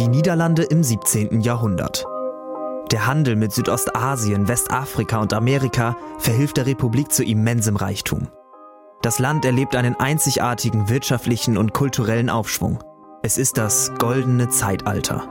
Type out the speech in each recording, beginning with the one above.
Die Niederlande im 17. Jahrhundert. Der Handel mit Südostasien, Westafrika und Amerika verhilft der Republik zu immensem Reichtum. Das Land erlebt einen einzigartigen wirtschaftlichen und kulturellen Aufschwung. Es ist das goldene Zeitalter.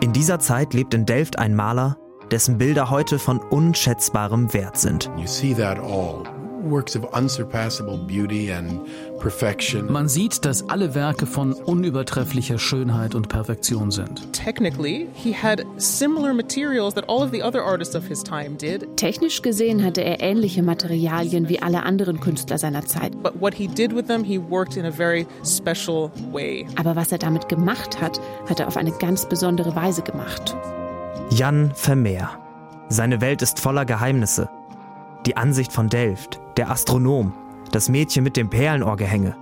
In dieser Zeit lebt in Delft ein Maler, dessen Bilder heute von unschätzbarem Wert sind. You see that all works of unsurpassable beauty and perfection. Man sieht, dass alle Werke von unübertrefflicher Schönheit und Perfektion sind. Technically, he had similar materials that all of the other artists of his time did. Technisch gesehen hatte er ähnliche Materialien wie alle anderen Künstler seiner Zeit. But what he did with them, he worked in a very special way. Aber was er damit gemacht hat, hat er auf eine ganz besondere Weise gemacht. Jan Vermeer. Seine Welt ist voller Geheimnisse. Die Ansicht von Delft, der Astronom, das Mädchen mit dem Perlenohrgehänge.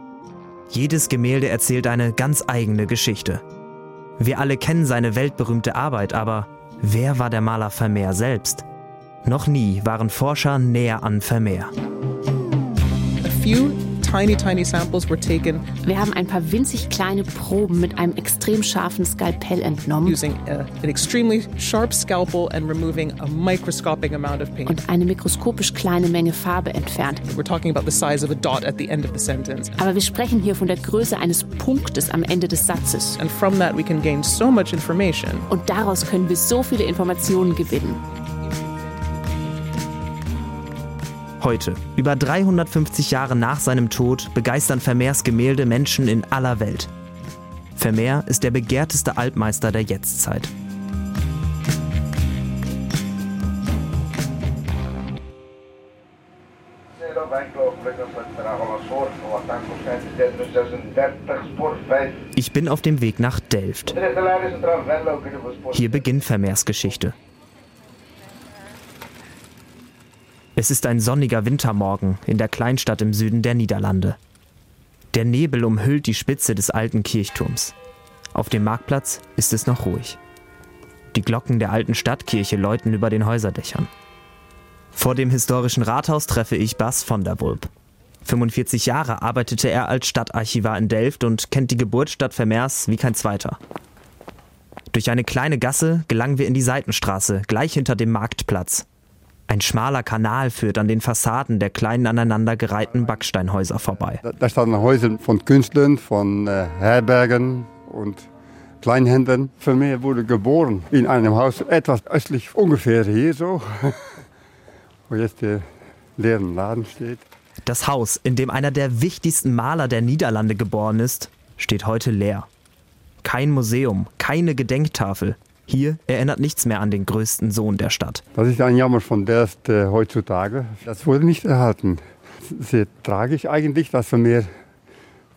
Jedes Gemälde erzählt eine ganz eigene Geschichte. Wir alle kennen seine weltberühmte Arbeit, aber wer war der Maler Vermeer selbst? Noch nie waren Forscher näher an Vermeer. A few tiny, tiny samples were taken Wir haben ein paar winzig kleine Proben mit einem extrem scharfen Skalpell entnommen using a, an extremely sharp scalpel and removing a microscopic amount of paint. und eine mikroskopisch kleine Menge Farbe entfernt. We're talking about the size of a dot at the end of the sentence. Aber wir sprechen hier von der Größe eines Punktes am Ende des Satzes. And from that, we can gain so much information. Und daraus können wir so viele Informationen gewinnen. Heute, über 350 Jahre nach seinem Tod, begeistern Vermeers Gemälde Menschen in aller Welt. Vermeer ist der begehrteste Altmeister der Jetztzeit. op enkele ogenblikken met Dragoma Soort wat aankomst 36 spoor 5. Ich bin auf dem Weg nach Delft. Hier beginnt Vermeers Geschichte. Es ist ein sonniger Wintermorgen in der Kleinstadt im Süden der Niederlande. Der Nebel umhüllt die Spitze des alten Kirchturms. Auf dem Marktplatz ist es noch ruhig. Die Glocken der alten Stadtkirche läuten über den Häuserdächern. Vor dem historischen Rathaus treffe ich Bas von der Wulp. 45 Jahre arbeitete er als Stadtarchivar in Delft und kennt die Geburtsstadt Vermeers wie kein zweiter. Durch eine kleine Gasse gelangen wir in die Seitenstraße, gleich hinter dem Marktplatz. Ein schmaler Kanal führt an den Fassaden der kleinen aneinandergereihten Backsteinhäuser vorbei. Da, standen Häuser von Künstlern, von äh, Herbergen und Kleinhändlern. Vermeer wurde geboren in einem Haus etwas östlich, ungefähr hier so, wo jetzt der leeren Laden steht. Das Haus, in dem einer der wichtigsten Maler der Niederlande geboren ist, steht heute leer. Kein Museum, keine Gedenktafel. Hier erinnert nichts mehr an den größten Sohn der Stadt. Das ist ein Jammer von Delft äh, heutzutage. Das wurde nicht erhalten. Sehr tragisch eigentlich, dass Vermeer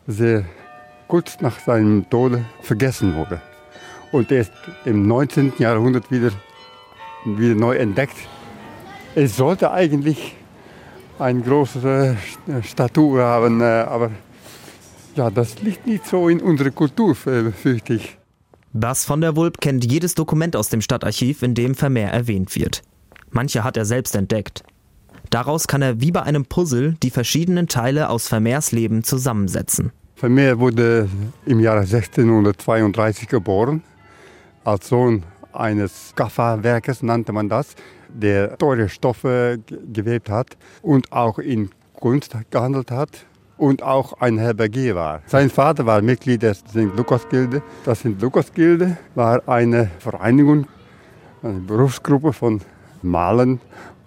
sehr kurz nach seinem Tode vergessen wurde. Und erst im 19. Jahrhundert wieder, wieder neu entdeckt. Es sollte eigentlich eine große Statue haben, äh, aber ja, das liegt nicht so in unserer Kultur, fürchte ich. Bas von der Wulp kennt jedes Dokument aus dem Stadtarchiv, in dem Vermeer erwähnt wird. Manche hat er selbst entdeckt. Daraus kann er wie bei einem Puzzle die verschiedenen Teile aus Vermeers Leben zusammensetzen. Vermeer wurde im Jahre 1632 geboren. Als Sohn eines Kafferwerkers nannte man das, der teure Stoffe ge- gewebt hat und auch in Kunst gehandelt hat und auch ein Herbergier war. Sein Vater war Mitglied der St. Lukas-Gilde. Das St. Lukas-Gilde war eine Vereinigung, eine Berufsgruppe von Malern,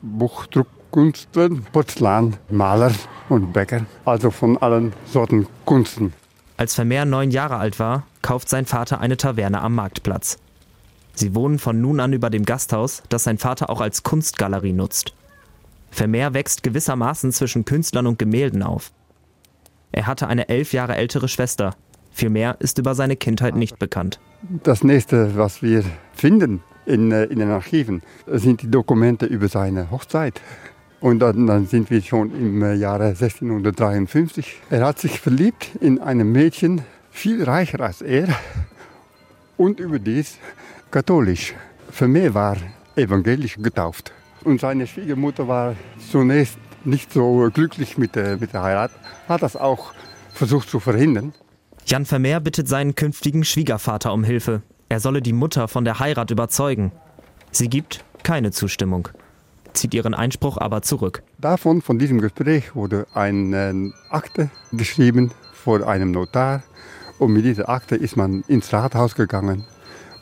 Buchdruckkünstlern, Porzellanmalern und Bäckern, also von allen Sorten Kunsten. Als Vermeer neun Jahre alt war, kauft sein Vater eine Taverne am Marktplatz. Sie wohnen von nun an über dem Gasthaus, das sein Vater auch als Kunstgalerie nutzt. Vermeer wächst gewissermaßen zwischen Künstlern und Gemälden auf. Er hatte eine elf Jahre ältere Schwester. Viel mehr ist über seine Kindheit nicht bekannt. Das nächste, was wir finden in, äh, in den Archiven, sind die Dokumente über seine Hochzeit. Und dann, dann sind wir schon im äh, Jahre 1653. Er hat sich verliebt in ein Mädchen, viel reicher als er und überdies katholisch. Vermeer war evangelisch getauft. Und seine Schwiegermutter war zunächst nicht so glücklich mit der, mit der Heirat, hat das auch versucht zu verhindern. Jan Vermeer bittet seinen künftigen Schwiegervater um Hilfe. Er solle die Mutter von der Heirat überzeugen. Sie gibt keine Zustimmung, zieht ihren Einspruch aber zurück. Davon, von diesem Gespräch, wurde eine Akte geschrieben vor einem Notar. Und mit dieser Akte ist man ins Rathaus gegangen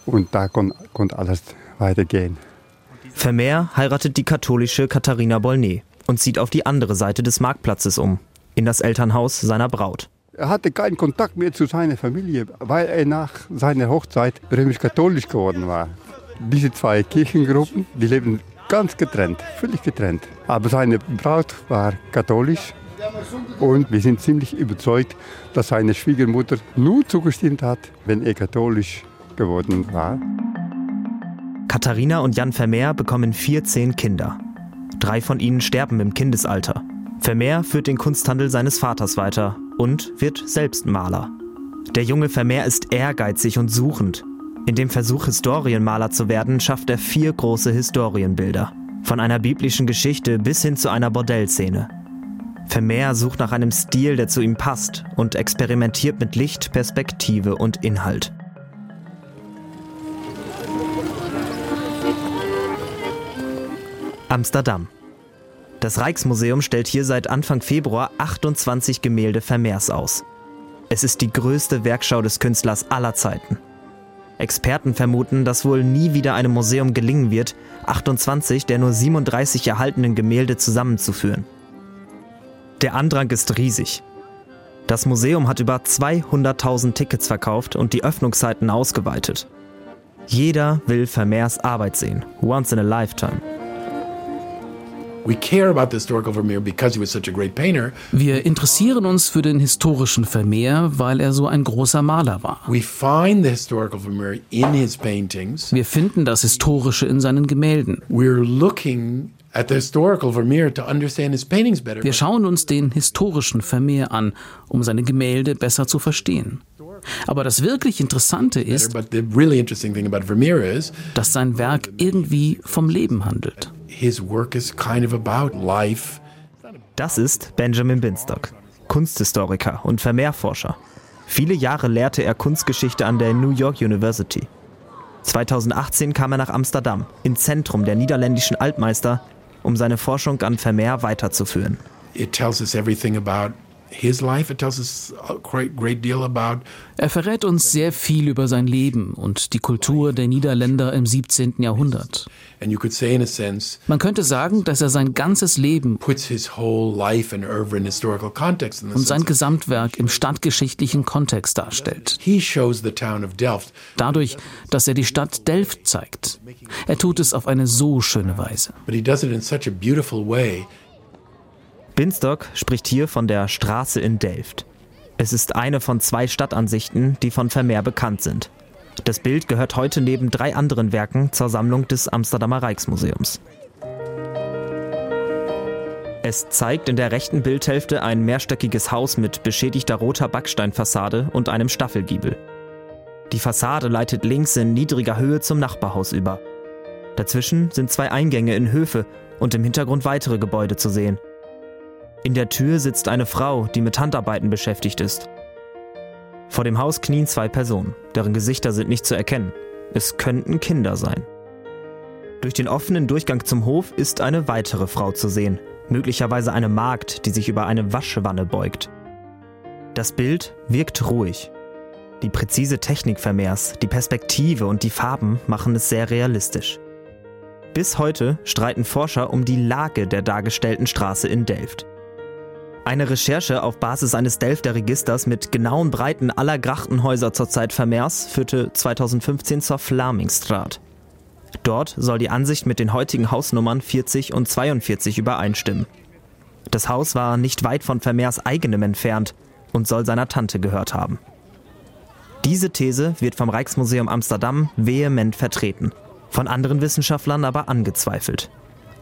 und da kon, konnte alles weitergehen. Vermeer heiratet die katholische Katharina Bolnet und zieht auf die andere Seite des Marktplatzes um, in das Elternhaus seiner Braut. Er hatte keinen Kontakt mehr zu seiner Familie, weil er nach seiner Hochzeit römisch-katholisch geworden war. Diese zwei Kirchengruppen, die leben ganz getrennt, völlig getrennt. Aber seine Braut war katholisch und wir sind ziemlich überzeugt, dass seine Schwiegermutter nur zugestimmt hat, wenn er katholisch geworden war. Katharina und Jan Vermeer bekommen 14 Kinder. Drei von ihnen sterben im Kindesalter. Vermeer führt den Kunsthandel seines Vaters weiter und wird selbst Maler. Der junge Vermeer ist ehrgeizig und suchend. In dem Versuch, Historienmaler zu werden, schafft er vier große Historienbilder. Von einer biblischen Geschichte bis hin zu einer Bordellszene. Vermeer sucht nach einem Stil, der zu ihm passt und experimentiert mit Licht, Perspektive und Inhalt. Amsterdam. Das Rijksmuseum stellt hier seit Anfang Februar 28 Gemälde Vermeers aus. Es ist die größte Werkschau des Künstlers aller Zeiten. Experten vermuten, dass wohl nie wieder einem Museum gelingen wird, 28 der nur 37 erhaltenen Gemälde zusammenzuführen. Der Andrang ist riesig. Das Museum hat über 200.000 Tickets verkauft und die Öffnungszeiten ausgeweitet. Jeder will Vermeers Arbeit sehen, once in a lifetime. Wir interessieren uns für den historischen Vermeer, weil er so ein großer Maler war. We find the historical Vermeer in his paintings. Wir finden das Historische in seinen Gemälden. We're looking at the historical Vermeer to understand his paintings better. Wir schauen uns den historischen Vermeer an, um seine Gemälde besser zu verstehen. Aber das wirklich Interessante ist, But the really interesting thing about Vermeer is dass sein Werk irgendwie vom Leben handelt. His work is kind of about life. Das ist Benjamin Binstock, Kunsthistoriker und Vermehrforscher. Viele Jahre lehrte er Kunstgeschichte an der New York University. 2018 kam er nach Amsterdam, ins Zentrum der niederländischen Altmeister, um seine Forschung an Vermeer weiterzuführen. It tells us everything about his life. It tells us a great, great deal about Er verrät uns sehr viel über sein Leben und die Kultur der Niederländer im 17. Jahrhundert. and you could say in a sense Man könnte sagen, dass er sein ganzes Leben puts his whole life and oeuvre in historical context in the und sein Gesamtwerk im stadtgeschichtlichen Kontext darstellt. he shows the town of Delft Dadurch, dass er die Stadt Delft zeigt. Er tut es auf eine so schöne Weise. but he does it in such a beautiful way Binstock spricht hier von der Straße in Delft. Es ist eine von zwei Stadtansichten, die von Vermeer bekannt sind. Das Bild gehört heute neben drei anderen Werken zur Sammlung des Amsterdamer Rijksmuseums. Es zeigt in der rechten Bildhälfte ein mehrstöckiges Haus mit beschädigter roter Backsteinfassade und einem Staffelgiebel. Die Fassade leitet links in niedriger Höhe zum Nachbarhaus über. Dazwischen sind zwei Eingänge in Höfe und im Hintergrund weitere Gebäude zu sehen. In der Tür sitzt eine Frau, die mit Handarbeiten beschäftigt ist. Vor dem Haus knien zwei Personen, deren Gesichter sind nicht zu erkennen. Es könnten Kinder sein. Durch den offenen Durchgang zum Hof ist eine weitere Frau zu sehen, möglicherweise eine Magd, die sich über eine Waschwanne beugt. Das Bild wirkt ruhig. Die präzise Technik Vermeers, die Perspektive und die Farben machen es sehr realistisch. Bis heute streiten Forscher um die Lage der dargestellten Straße in Delft. Eine Recherche auf Basis eines Delfter Registers mit genauen Breiten aller Grachtenhäuser zur Zeit Vermeers führte 2015 zur Flamingstraat. Dort soll die Ansicht mit den heutigen Hausnummern 40 und 42 übereinstimmen. Das Haus war nicht weit von Vermeers eigenem entfernt und soll seiner Tante gehört haben. Diese These wird vom Rijksmuseum Amsterdam vehement vertreten, von anderen Wissenschaftlern aber angezweifelt.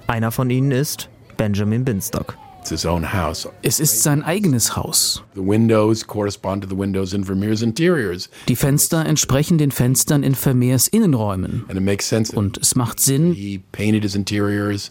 Einer von ihnen ist Benjamin Binstock. It's his own house Es ist sein eigenes Haus. the windows correspond to the windows in Vermeer's interiors Die Fenster entsprechen den Fenstern in Vermeers Innenräumen. and it makes sense that Und es macht Sinn, he painted his interiors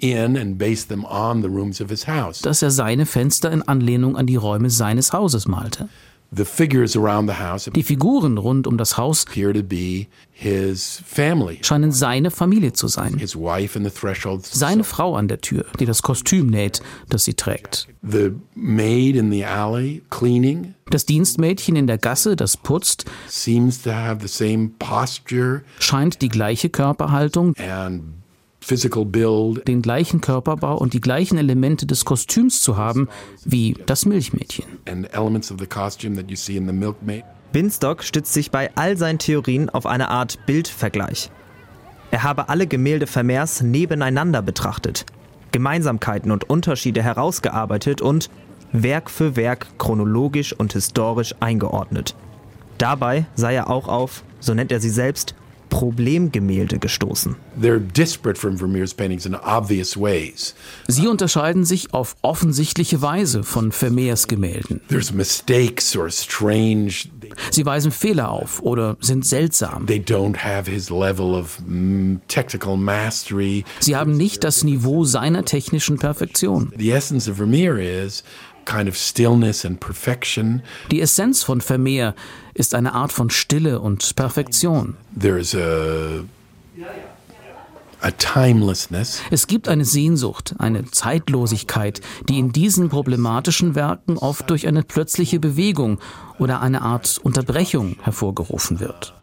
in and based them on the rooms of his house dass er seine Fenster in Anlehnung an die Räume seines Hauses malte. The figures around the house Die Figuren rund um das Haus appear to be his family, scheinen seine Familie zu sein. his wife in the threshold, Seine Frau an der Tür, die das Kostüm näht, das sie trägt. the maid in the alley cleaning Das Dienstmädchen in der Gasse, das putzt, seems to have the same posture scheint die gleiche Körperhaltung, den gleichen Körperbau und die gleichen Elemente des Kostüms zu haben wie das Milchmädchen. and elements of the costume that you see in the milkmaid. Binstock stützt sich bei all seinen Theorien auf eine Art Bildvergleich. Er habe alle Gemälde Vermeers nebeneinander betrachtet, Gemeinsamkeiten und Unterschiede herausgearbeitet und Werk für Werk chronologisch und historisch eingeordnet. Dabei sei er auch auf, so nennt er sie selbst, Problemgemälde gestoßen. They're disparate from Vermeer's paintings in obvious ways. Sie unterscheiden sich auf offensichtliche Weise von Vermeers Gemälden. There's mistakes or strange. Sie weisen Fehler auf oder sind seltsam. Mm. Sie haben nicht das Niveau seiner technischen Perfektion. Die Essenz von Vermeer ist eine Art von Stille und Perfektion. There's a a timelessness. Es gibt eine Sehnsucht, eine Zeitlosigkeit, die in diesen problematischen Werken oft durch eine plötzliche Bewegung oder eine Art Unterbrechung hervorgerufen wird.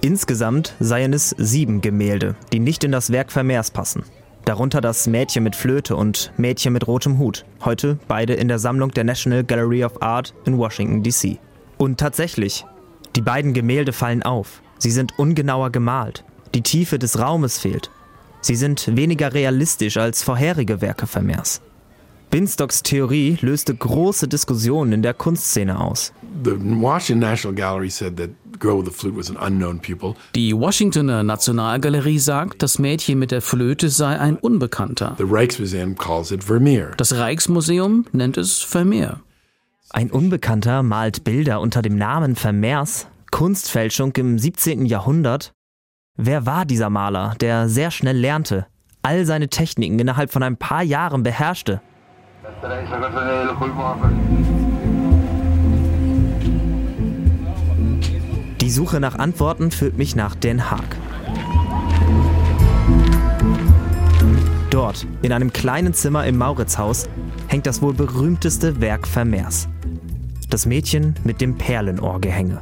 Insgesamt seien es sieben Gemälde, die nicht in das Werk Vermeers passen. Darunter das Mädchen mit Flöte und Mädchen mit rotem Hut, heute beide in der Sammlung der National Gallery of Art in Washington, D.C. Und tatsächlich, die beiden Gemälde fallen auf. Sie sind ungenauer gemalt. Die Tiefe des Raumes fehlt. Sie sind weniger realistisch als vorherige Werke Vermeers. Binstocks Theorie löste große Diskussionen in der Kunstszene aus. The Washington National Gallery said that Girl with the Flute was an unknown pupil. Die Washingtoner Nationalgalerie sagt, das Mädchen mit der Flöte sei ein Unbekannter. The Rijksmuseum calls it Vermeer. Das Rijksmuseum nennt es Vermeer. Ein Unbekannter malt Bilder unter dem Namen Vermeers, Kunstfälschung im 17. Jahrhundert. Wer war dieser Maler, der sehr schnell lernte, all seine Techniken innerhalb von ein paar Jahren beherrschte? Die Suche nach Antworten führt mich nach Den Haag. Dort, in einem kleinen Zimmer im Mauritzhaus, hängt das wohl berühmteste Werk Vermeers. Das Mädchen mit dem Perlenohrgehänge.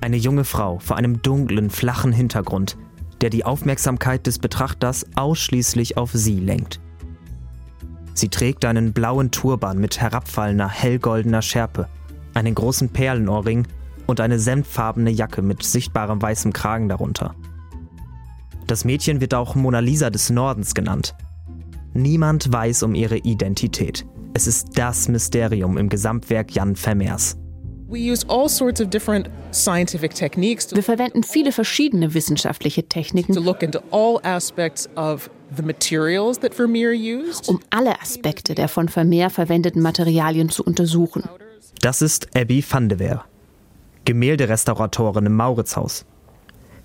Eine junge Frau vor einem dunklen, flachen Hintergrund, der die Aufmerksamkeit des Betrachters ausschließlich auf sie lenkt. Sie trägt einen blauen Turban mit herabfallender, hellgoldener Schärpe, einen großen Perlenohrring und eine senffarbene Jacke mit sichtbarem weißem Kragen darunter. Das Mädchen wird auch Mona Lisa des Nordens genannt. Niemand weiß um ihre Identität. Es ist das Mysterium im Gesamtwerk Jan Vermeers. Wir verwenden viele verschiedene wissenschaftliche Techniken, um alle Aspekte der von Vermeer verwendeten Materialien zu untersuchen. Das ist Abby van de Weer, Gemälderestauratorin im Mauritzhaus.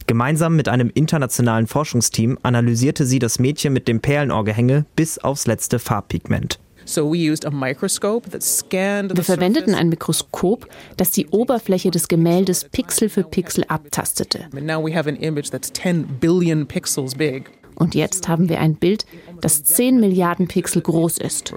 Gemeinsam mit einem internationalen Forschungsteam analysierte sie das Mädchen mit dem Perlenohrgehänge bis aufs letzte Farbpigment. Wir verwendeten ein Mikroskop, das die Oberfläche des Gemäldes Pixel für Pixel abtastete. And now we have an image that's 10 billion pixels big, Und jetzt haben wir ein Bild, das 10 Milliarden Pixel groß ist.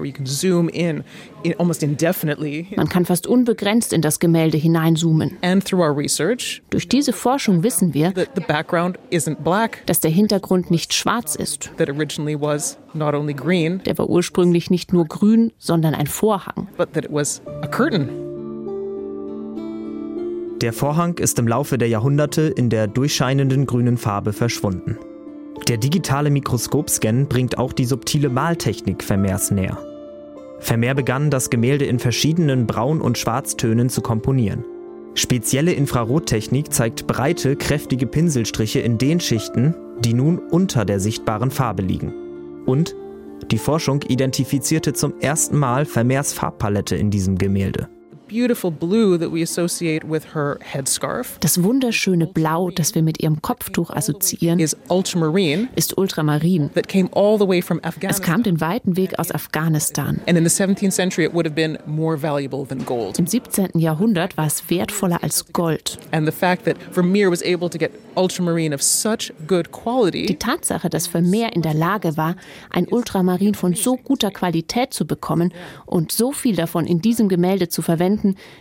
Man kann fast unbegrenzt in das Gemälde hineinzoomen. And through our research, Durch diese Forschung wissen wir, that the background isn't black, dass der Hintergrund nicht schwarz ist. Der war ursprünglich nicht nur grün, sondern ein Vorhang. Der Vorhang ist im Laufe der Jahrhunderte in der durchscheinenden grünen Farbe verschwunden. Der digitale Mikroskopscan bringt auch die subtile Maltechnik Vermeers näher. Vermeer begann, das Gemälde in verschiedenen Braun- und Schwarztönen zu komponieren. Spezielle Infrarottechnik zeigt breite, kräftige Pinselstriche in den Schichten, die nun unter der sichtbaren Farbe liegen. Und die Forschung identifizierte zum ersten Mal Vermeers Farbpalette in diesem Gemälde. The beautiful blue that we associate with her headscarf Das wunderschöne Blau, das wir mit ihrem Kopftuch assoziieren, is ultramarine ist Ultramarin. that came all the way from Es kam den weiten Weg aus Afghanistan. And in the 17th century, it would have been more valuable than gold. Im 17. Jahrhundert war es wertvoller als Gold. And the fact that Vermeer was able to get ultramarine of such good Die Tatsache, dass Vermeer in der Lage war, ein Ultramarin von so guter Qualität zu bekommen und so viel davon in diesem Gemälde zu verwenden,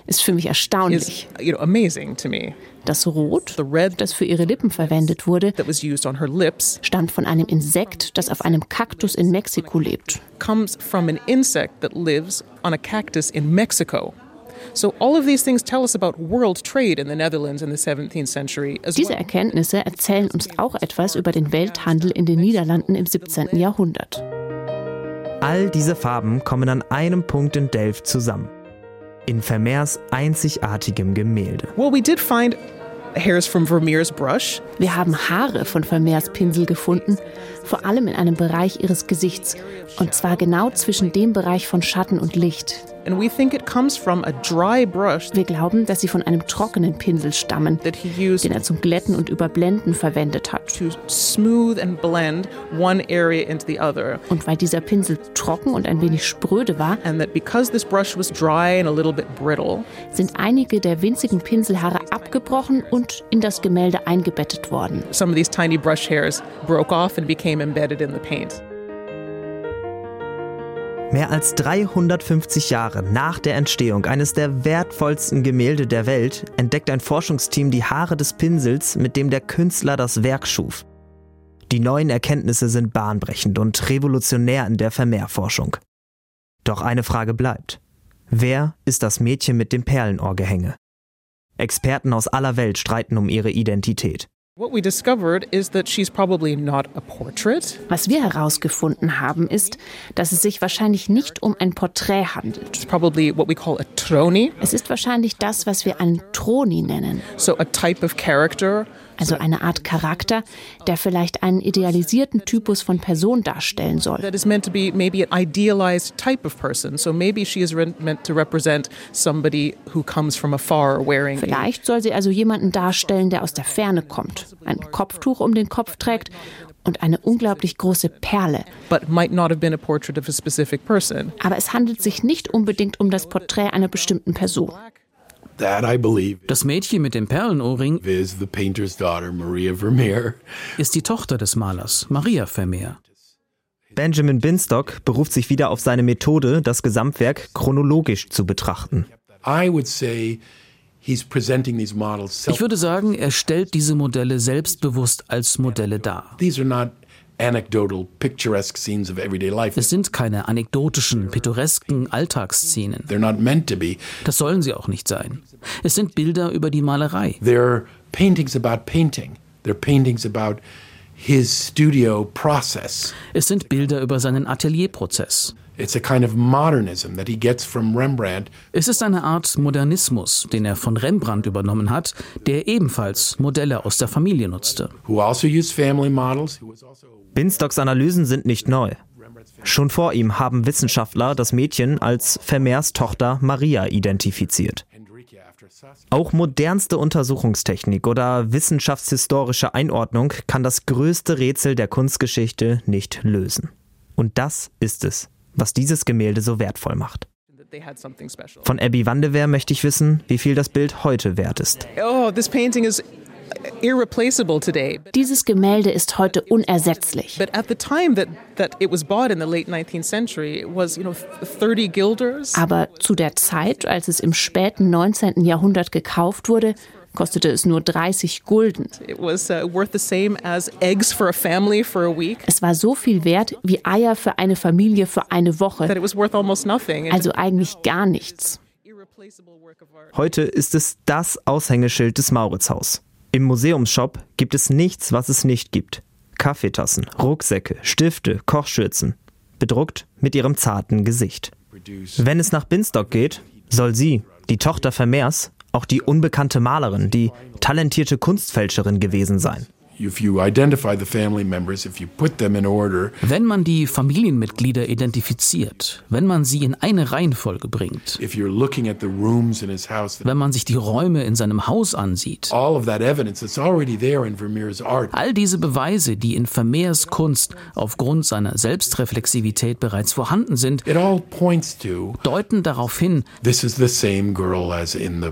ist für mich is, erstaunlich. you know, amazing to me. Das Rot, das für ihre Lippen verwendet wurde, that was used on her lips stammt von einem Insekt, das auf einem Kaktus in Mexiko lebt. comes from an insect that lives on a cactus in Mexico. So all of these things tell us about world trade in the Netherlands in the 17th century as Diese well. Erkenntnisse erzählen uns auch etwas über den Welthandel in den Niederlanden im 17. Jahrhundert. All diese Farben kommen an einem Punkt in Delft zusammen. In Vermeers einzigartigem Gemälde. Well, we did find hairs from Vermeer's brush, Wir haben Haare von Vermeers Pinsel gefunden, vor allem in einem Bereich ihres Gesichts, und zwar genau zwischen dem Bereich von Schatten und Licht. and we think it comes from a dry brush Wir glauben, dass sie von einem trockenen Pinsel stammen, den er zum Glätten und Überblenden verwendet hat. to smooth and blend one area into the other. Und weil dieser Pinsel trocken und ein wenig spröde war, And that because this brush was dry and a little bit brittle, sind einige der winzigen Pinselhaare abgebrochen und in das Gemälde eingebettet worden. some of these tiny brush hairs broke off and became embedded in the paint. Mehr als 350 Jahre nach der Entstehung eines der wertvollsten Gemälde der Welt entdeckt ein Forschungsteam die Haare des Pinsels, mit dem der Künstler das Werk schuf. Die neuen Erkenntnisse sind bahnbrechend und revolutionär in der Vermehrforschung. Doch eine Frage bleibt. Wer ist das Mädchen mit dem Perlenohrgehänge? Experten aus aller Welt streiten um ihre Identität. What we discovered is that she's probably not a portrait. Was wir herausgefunden haben, ist, dass es sich wahrscheinlich nicht um ein Porträt handelt. It's probably what we call a trony, Es ist wahrscheinlich das, was wir einen Troni nennen, so a type of character also eine Art Charakter, der vielleicht einen idealisierten Typus von Person darstellen soll. that is meant to be maybe an idealized type of person. So maybe she is re- meant to represent somebody who comes from afar wearing. a- Vielleicht soll sie also jemanden darstellen, der aus der Ferne kommt, ein Kopftuch um den Kopf trägt und eine unglaublich große Perle. Aber es handelt sich nicht unbedingt um das Porträt einer bestimmten Person. That, I believe, Das Mädchen mit dem Perlenohrring is the painter's daughter, Maria Vermeer. ist die Tochter des Malers, Maria Vermeer. Benjamin Binstock beruft sich wieder auf seine Methode, das Gesamtwerk chronologisch zu betrachten. I would say he's presenting these models self. Ich würde sagen, er stellt diese Modelle selbstbewusst als Modelle dar. These are not anecdotal, picturesque scenes of everyday life. Es sind keine anekdotischen, pittoresken Alltagsszenen. They're not meant to be. Das sollen sie auch nicht sein. Es sind Bilder über die Malerei. They're paintings about painting. They're paintings about his studio process. Es sind Bilder über seinen Atelierprozess. Es ist eine Art Modernismus, den er von Rembrandt übernommen hat, der ebenfalls Modelle aus der Familie nutzte. Binstocks Analysen sind nicht neu. Schon vor ihm haben Wissenschaftler das Mädchen als Vermeers Tochter Maria identifiziert. Auch modernste Untersuchungstechnik oder wissenschaftshistorische Einordnung kann das größte Rätsel der Kunstgeschichte nicht lösen. Und das ist es, was dieses Gemälde so wertvoll macht. Von Abby Wandewehr möchte ich wissen, wie viel das Bild heute wert ist. Oh, this painting is. Dieses Gemälde ist heute unersetzlich. But at the time that, that it was bought in the late 19th century, it was, you know, 30 guilders. Aber zu der Zeit, als es im späten 19. Jahrhundert gekauft wurde, kostete es nur 30 Gulden. It was worth the same as eggs for a family for a week. Es war so viel wert wie Eier für eine Familie für eine That Woche, it was worth almost nothing. And also eigentlich gar nichts. Heute ist es das Aushängeschild des Mauritzhaus. Im Museumsshop gibt es nichts, was es nicht gibt. Kaffeetassen, Rucksäcke, Stifte, Kochschürzen. Bedruckt mit ihrem zarten Gesicht. Wenn es nach Binstock geht, soll sie, die Tochter Vermeers, auch die unbekannte Malerin, die talentierte Kunstfälscherin gewesen sein. Wenn man die Familienmitglieder identifiziert, wenn man sie in eine Reihenfolge bringt, wenn man sich die Räume in seinem Haus ansieht, all diese Beweise, die in Vermeers Kunst aufgrund seiner Selbstreflexivität bereits vorhanden sind, deuten darauf hin, this is the same girl as in the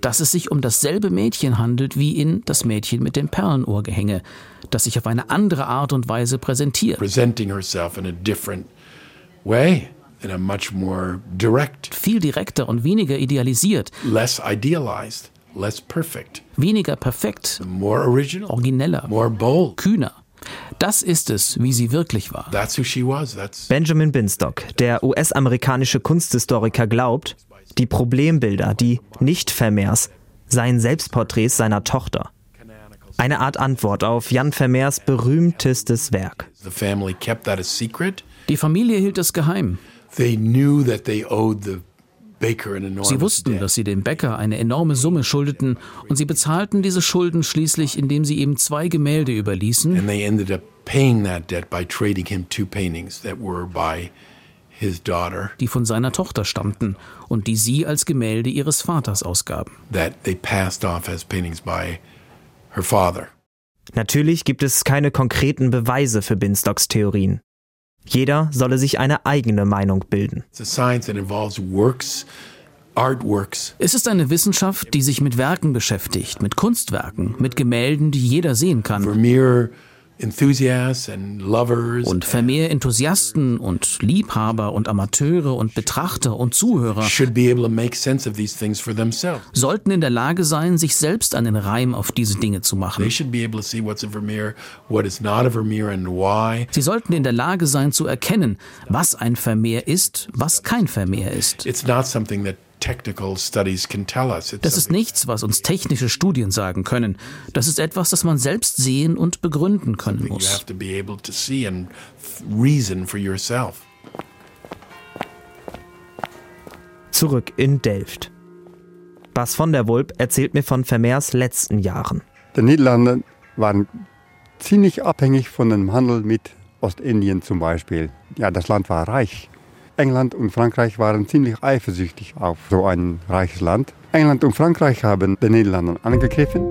dass es sich um dasselbe Mädchen handelt wie in Das Mädchen mit dem Perlenohrgehänge, das sich auf eine andere Art und Weise präsentiert. Presenting herself in a different way. In a much more direct. Viel direkter und weniger idealisiert. Less idealized, less perfect. Weniger perfekt. More original. Origineller. More bold. Kühner. Das ist es, wie sie wirklich war. That's who she was. That's Benjamin Binstock, der US-amerikanische Kunsthistoriker, glaubt, die Problembilder, die Nicht-Vermeers, seien Selbstporträts seiner Tochter. Eine Art Antwort auf Jan Vermeers berühmtestes Werk. Die Familie hielt es geheim. They knew that they owed the Sie wussten, dass sie dem Bäcker eine enorme Summe schuldeten und sie bezahlten diese Schulden schließlich, indem sie ihm zwei Gemälde überließen. And they ended up paying that debt by trading him two paintings that were by die von seiner Tochter stammten und die sie als Gemälde ihres Vaters ausgaben. Natürlich gibt es keine konkreten Beweise für Binstocks Theorien. Jeder solle sich eine eigene Meinung bilden. Es ist eine Wissenschaft, die sich mit Werken beschäftigt, mit Kunstwerken, mit Gemälden, die jeder sehen kann. Und Vermehr Enthusiasten und Liebhaber und Amateure und Betrachter und Zuhörer sollten in der Lage sein, sich selbst einen Reim auf diese Dinge zu machen. Sie sollten in der Lage sein zu erkennen, was ein Vermehr ist, was kein Vermehr ist. It's not something that das ist nichts, was uns technische Studien sagen können. Das ist etwas, das man selbst sehen und begründen können muss. Zurück in Delft. Bas von der Wulp erzählt mir von Vermeers letzten Jahren. Die Niederlande waren ziemlich abhängig von dem Handel mit Ostindien zum Beispiel. Ja, das Land war reich. England und Frankreich waren ziemlich eifersüchtig auf so ein reiches Land. England und Frankreich haben den Niederlanden angegriffen.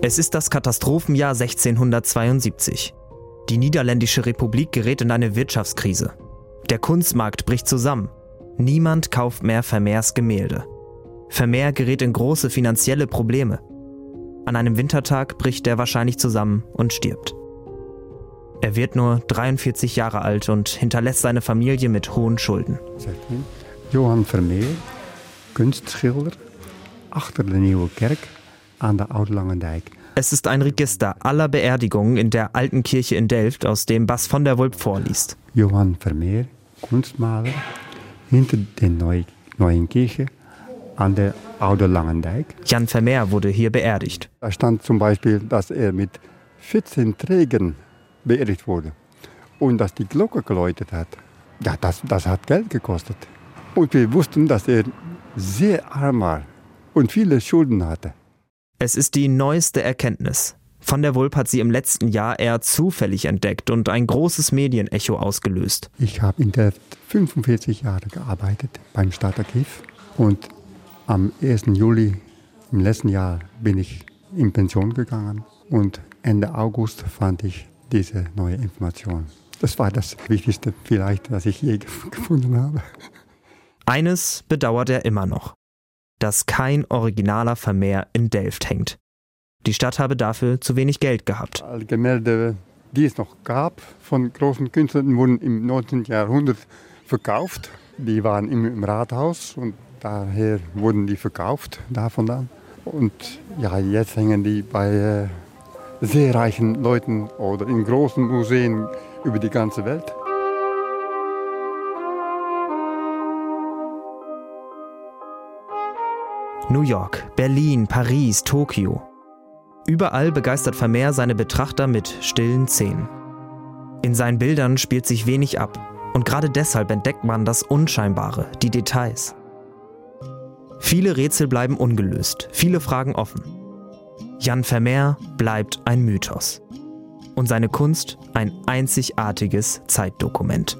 Es ist das Katastrophenjahr 1672. Die Niederländische Republik gerät in eine Wirtschaftskrise. Der Kunstmarkt bricht zusammen. Niemand kauft mehr Vermeers Gemälde. Vermeer gerät in große finanzielle Probleme. An einem Wintertag bricht er wahrscheinlich zusammen und stirbt. Er wird nur 43 Jahre alt und hinterlässt seine Familie mit hohen Schulden. Johann Vermeer, Kunstschilder, achter de Nieuwe Kerk an der Oud-Langendijk. Es ist ein Register aller Beerdigungen in der alten Kirche in Delft, aus dem Bas von der Wulp vorliest. Johann Vermeer, Kunstmaler, hinter der Neu neuen Kirche an der Oude Langendijk. Jan Vermeer wurde hier beerdigt. Da stand zum Beispiel, dass er mit 14 Trägern beerdigt wurde. Und dass die Glocke geläutet hat, ja, das, das hat Geld gekostet. Und wir wussten, dass er sehr arm war und viele Schulden hatte. Es ist die neueste Erkenntnis. Van der Wulp hat sie im letzten Jahr eher zufällig entdeckt und ein großes Medienecho ausgelöst. Ich habe in der 45 Jahre gearbeitet beim Stadtarchiv und am 1. Juli im letzten Jahr bin ich in Pension gegangen und Ende August fand ich diese neue Information. Das war das Wichtigste vielleicht, was ich je gefunden habe. Eines bedauert er immer noch, dass kein originaler Vermehr in Delft hängt. Die Stadt habe dafür zu wenig Geld gehabt. Alle Gemälde, die es noch gab von großen Künstlern, wurden im 19. Jahrhundert verkauft. Die waren im, im Rathaus und daher wurden die verkauft davon dann. Und ja, jetzt hängen die bei äh, sehr reichen Leuten oder in großen Museen über die ganze Welt. New York, Berlin, Paris, Tokio. Überall begeistert Vermeer seine Betrachter mit stillen Szenen. In seinen Bildern spielt sich wenig ab und gerade deshalb entdeckt man das Unscheinbare, die Details. Viele Rätsel bleiben ungelöst, viele Fragen offen. Jan Vermeer bleibt ein Mythos. Und seine Kunst ein einzigartiges Zeitdokument.